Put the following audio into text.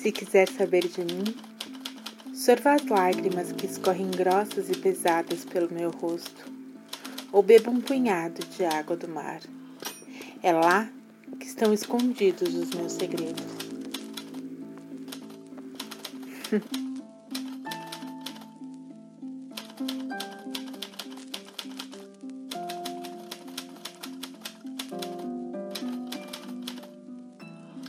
Se quiser saber de mim, sorva as lágrimas que escorrem grossas e pesadas pelo meu rosto, ou beba um punhado de água do mar. É lá que estão escondidos os meus segredos.